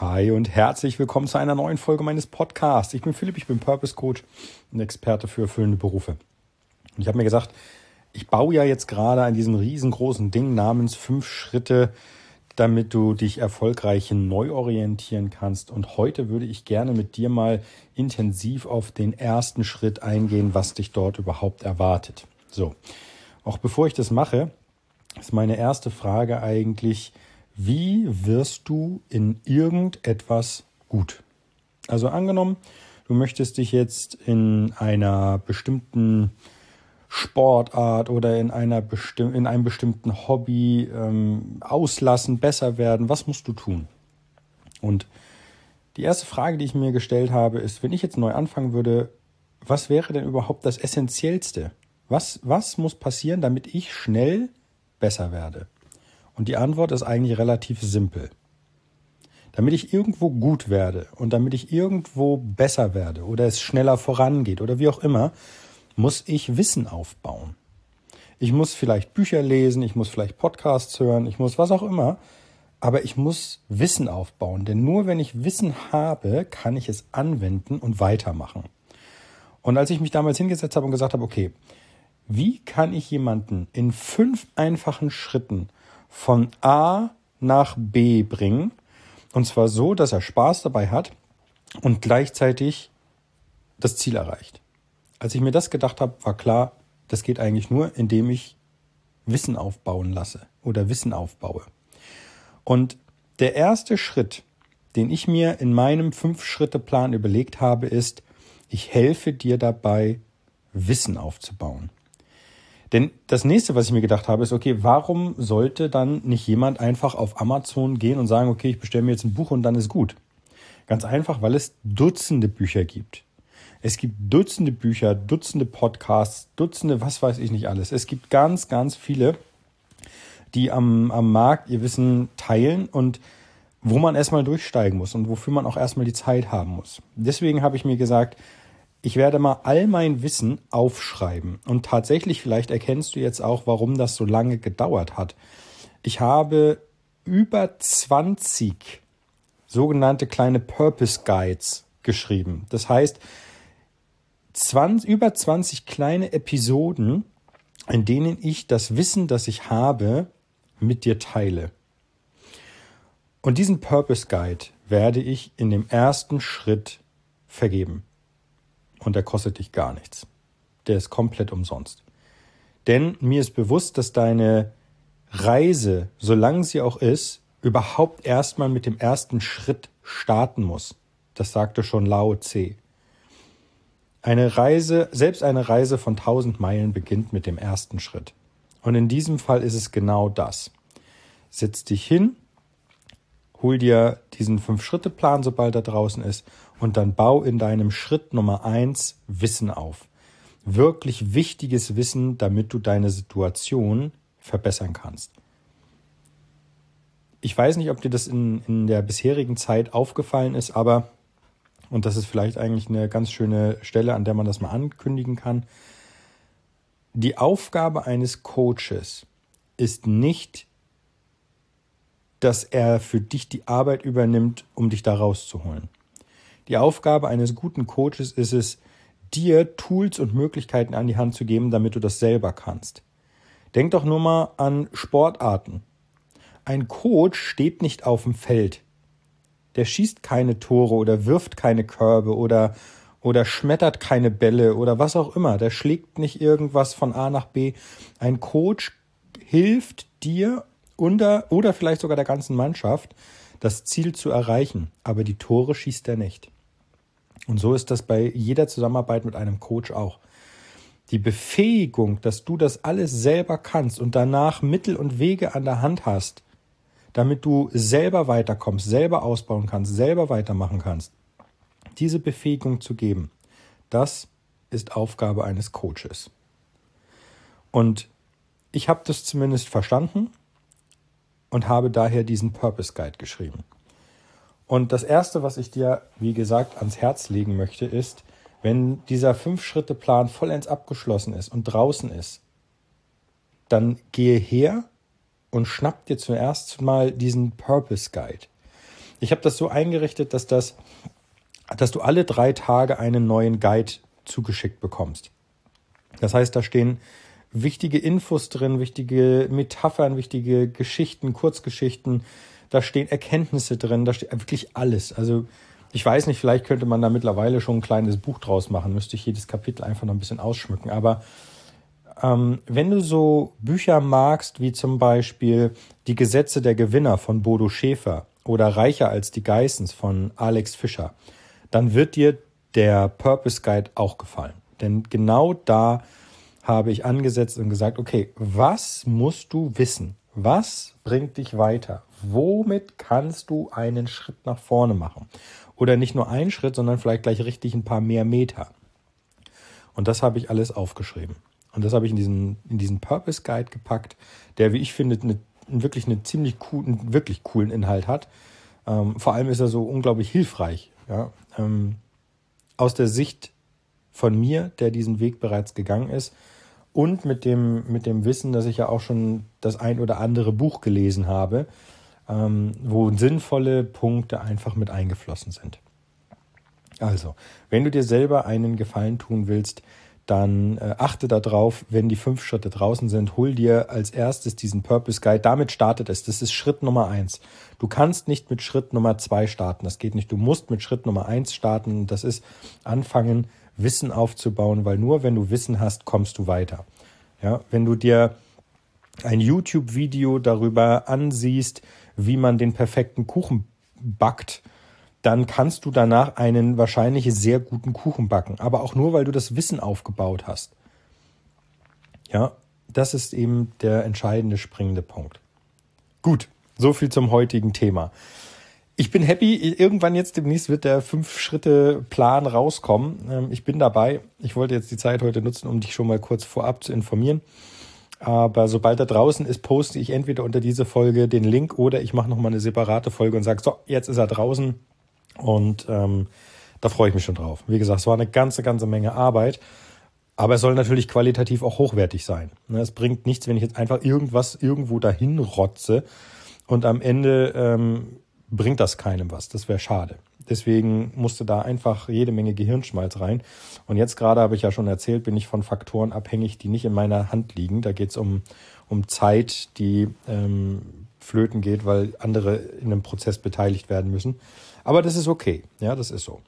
Hi und herzlich willkommen zu einer neuen Folge meines Podcasts. Ich bin Philipp, ich bin Purpose Coach und Experte für erfüllende Berufe. Und ich habe mir gesagt, ich baue ja jetzt gerade an diesem riesengroßen Ding namens fünf Schritte, damit du dich erfolgreich neu orientieren kannst. Und heute würde ich gerne mit dir mal intensiv auf den ersten Schritt eingehen, was dich dort überhaupt erwartet. So, auch bevor ich das mache, ist meine erste Frage eigentlich, wie wirst du in irgendetwas gut? Also angenommen, du möchtest dich jetzt in einer bestimmten Sportart oder in, einer besti in einem bestimmten Hobby ähm, auslassen, besser werden. Was musst du tun? Und die erste Frage, die ich mir gestellt habe, ist, wenn ich jetzt neu anfangen würde, was wäre denn überhaupt das Essentiellste? Was, was muss passieren, damit ich schnell besser werde? Und die Antwort ist eigentlich relativ simpel. Damit ich irgendwo gut werde und damit ich irgendwo besser werde oder es schneller vorangeht oder wie auch immer, muss ich Wissen aufbauen. Ich muss vielleicht Bücher lesen, ich muss vielleicht Podcasts hören, ich muss was auch immer, aber ich muss Wissen aufbauen, denn nur wenn ich Wissen habe, kann ich es anwenden und weitermachen. Und als ich mich damals hingesetzt habe und gesagt habe, okay, wie kann ich jemanden in fünf einfachen Schritten von A nach B bringen. Und zwar so, dass er Spaß dabei hat und gleichzeitig das Ziel erreicht. Als ich mir das gedacht habe, war klar, das geht eigentlich nur, indem ich Wissen aufbauen lasse oder Wissen aufbaue. Und der erste Schritt, den ich mir in meinem Fünf-Schritte-Plan überlegt habe, ist, ich helfe dir dabei, Wissen aufzubauen. Denn das nächste, was ich mir gedacht habe, ist, okay, warum sollte dann nicht jemand einfach auf Amazon gehen und sagen, okay, ich bestelle mir jetzt ein Buch und dann ist gut? Ganz einfach, weil es Dutzende Bücher gibt. Es gibt Dutzende Bücher, Dutzende Podcasts, Dutzende, was weiß ich nicht alles. Es gibt ganz, ganz viele, die am, am Markt ihr Wissen teilen und wo man erstmal durchsteigen muss und wofür man auch erstmal die Zeit haben muss. Deswegen habe ich mir gesagt, ich werde mal all mein Wissen aufschreiben. Und tatsächlich, vielleicht erkennst du jetzt auch, warum das so lange gedauert hat. Ich habe über 20 sogenannte kleine Purpose Guides geschrieben. Das heißt, 20, über 20 kleine Episoden, in denen ich das Wissen, das ich habe, mit dir teile. Und diesen Purpose Guide werde ich in dem ersten Schritt vergeben und der kostet dich gar nichts. Der ist komplett umsonst. Denn mir ist bewusst, dass deine Reise, solange sie auch ist, überhaupt erstmal mit dem ersten Schritt starten muss. Das sagte schon Lao Tse. Eine Reise, selbst eine Reise von tausend Meilen beginnt mit dem ersten Schritt. Und in diesem Fall ist es genau das. Setz dich hin, hol dir diesen Fünf-Schritte-Plan, sobald er draußen ist, und dann bau in deinem Schritt Nummer eins Wissen auf. Wirklich wichtiges Wissen, damit du deine Situation verbessern kannst. Ich weiß nicht, ob dir das in, in der bisherigen Zeit aufgefallen ist, aber, und das ist vielleicht eigentlich eine ganz schöne Stelle, an der man das mal ankündigen kann, die Aufgabe eines Coaches ist nicht, dass er für dich die Arbeit übernimmt, um dich da rauszuholen. Die Aufgabe eines guten Coaches ist es, dir Tools und Möglichkeiten an die Hand zu geben, damit du das selber kannst. Denk doch nur mal an Sportarten. Ein Coach steht nicht auf dem Feld. Der schießt keine Tore oder wirft keine Körbe oder, oder schmettert keine Bälle oder was auch immer. Der schlägt nicht irgendwas von A nach B. Ein Coach hilft dir unter, oder vielleicht sogar der ganzen Mannschaft, das Ziel zu erreichen. Aber die Tore schießt er nicht. Und so ist das bei jeder Zusammenarbeit mit einem Coach auch. Die Befähigung, dass du das alles selber kannst und danach Mittel und Wege an der Hand hast, damit du selber weiterkommst, selber ausbauen kannst, selber weitermachen kannst, diese Befähigung zu geben, das ist Aufgabe eines Coaches. Und ich habe das zumindest verstanden und habe daher diesen Purpose Guide geschrieben. Und das Erste, was ich dir, wie gesagt, ans Herz legen möchte, ist, wenn dieser Fünf-Schritte-Plan vollends abgeschlossen ist und draußen ist, dann gehe her und schnapp dir zuerst mal diesen Purpose Guide. Ich habe das so eingerichtet, dass das, dass du alle drei Tage einen neuen Guide zugeschickt bekommst. Das heißt, da stehen wichtige Infos drin, wichtige Metaphern, wichtige Geschichten, Kurzgeschichten. Da stehen Erkenntnisse drin, da steht wirklich alles. Also ich weiß nicht, vielleicht könnte man da mittlerweile schon ein kleines Buch draus machen, müsste ich jedes Kapitel einfach noch ein bisschen ausschmücken. Aber ähm, wenn du so Bücher magst, wie zum Beispiel Die Gesetze der Gewinner von Bodo Schäfer oder Reicher als die Geissens von Alex Fischer, dann wird dir der Purpose Guide auch gefallen. Denn genau da habe ich angesetzt und gesagt, okay, was musst du wissen? Was bringt dich weiter? Womit kannst du einen Schritt nach vorne machen? Oder nicht nur einen Schritt, sondern vielleicht gleich richtig ein paar mehr Meter. Und das habe ich alles aufgeschrieben. Und das habe ich in diesen, in diesen Purpose Guide gepackt, der, wie ich finde, eine, wirklich einen ziemlich coolen, wirklich coolen Inhalt hat. Ähm, vor allem ist er so unglaublich hilfreich. Ja? Ähm, aus der Sicht von mir, der diesen Weg bereits gegangen ist, und mit dem, mit dem Wissen, dass ich ja auch schon das ein oder andere Buch gelesen habe, ähm, wo sinnvolle Punkte einfach mit eingeflossen sind. Also, wenn du dir selber einen Gefallen tun willst, dann äh, achte darauf, wenn die fünf Schritte draußen sind, hol dir als erstes diesen Purpose Guide. Damit startet es. Das ist Schritt Nummer eins. Du kannst nicht mit Schritt Nummer zwei starten. Das geht nicht. Du musst mit Schritt Nummer eins starten. Das ist anfangen, Wissen aufzubauen, weil nur wenn du Wissen hast, kommst du weiter. Ja, wenn du dir ein YouTube-Video darüber ansiehst, wie man den perfekten Kuchen backt, dann kannst du danach einen wahrscheinlich sehr guten Kuchen backen. Aber auch nur, weil du das Wissen aufgebaut hast. Ja, das ist eben der entscheidende, springende Punkt. Gut, so viel zum heutigen Thema. Ich bin happy. Irgendwann jetzt demnächst wird der Fünf-Schritte-Plan rauskommen. Ähm, ich bin dabei. Ich wollte jetzt die Zeit heute nutzen, um dich schon mal kurz vorab zu informieren. Aber sobald er draußen ist, poste ich entweder unter diese Folge den Link oder ich mache nochmal eine separate Folge und sage, so, jetzt ist er draußen. Und ähm, da freue ich mich schon drauf. Wie gesagt, es war eine ganze, ganze Menge Arbeit. Aber es soll natürlich qualitativ auch hochwertig sein. Ne, es bringt nichts, wenn ich jetzt einfach irgendwas irgendwo dahin rotze und am Ende ähm, bringt das keinem was. Das wäre schade. Deswegen musste da einfach jede Menge Gehirnschmalz rein. Und jetzt gerade habe ich ja schon erzählt, bin ich von Faktoren abhängig, die nicht in meiner Hand liegen. Da geht es um, um Zeit, die ähm, flöten geht, weil andere in einem Prozess beteiligt werden müssen. Aber das ist okay. Ja, das ist so.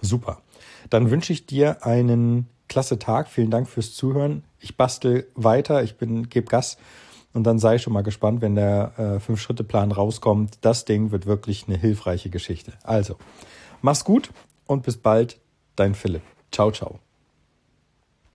Super. Dann wünsche ich dir einen klasse Tag. Vielen Dank fürs Zuhören. Ich bastel weiter. Ich bin, gebe Gas und dann sei schon mal gespannt, wenn der äh, Fünf-Schritte-Plan rauskommt. Das Ding wird wirklich eine hilfreiche Geschichte. Also, mach's gut und bis bald, dein Philipp. Ciao, ciao.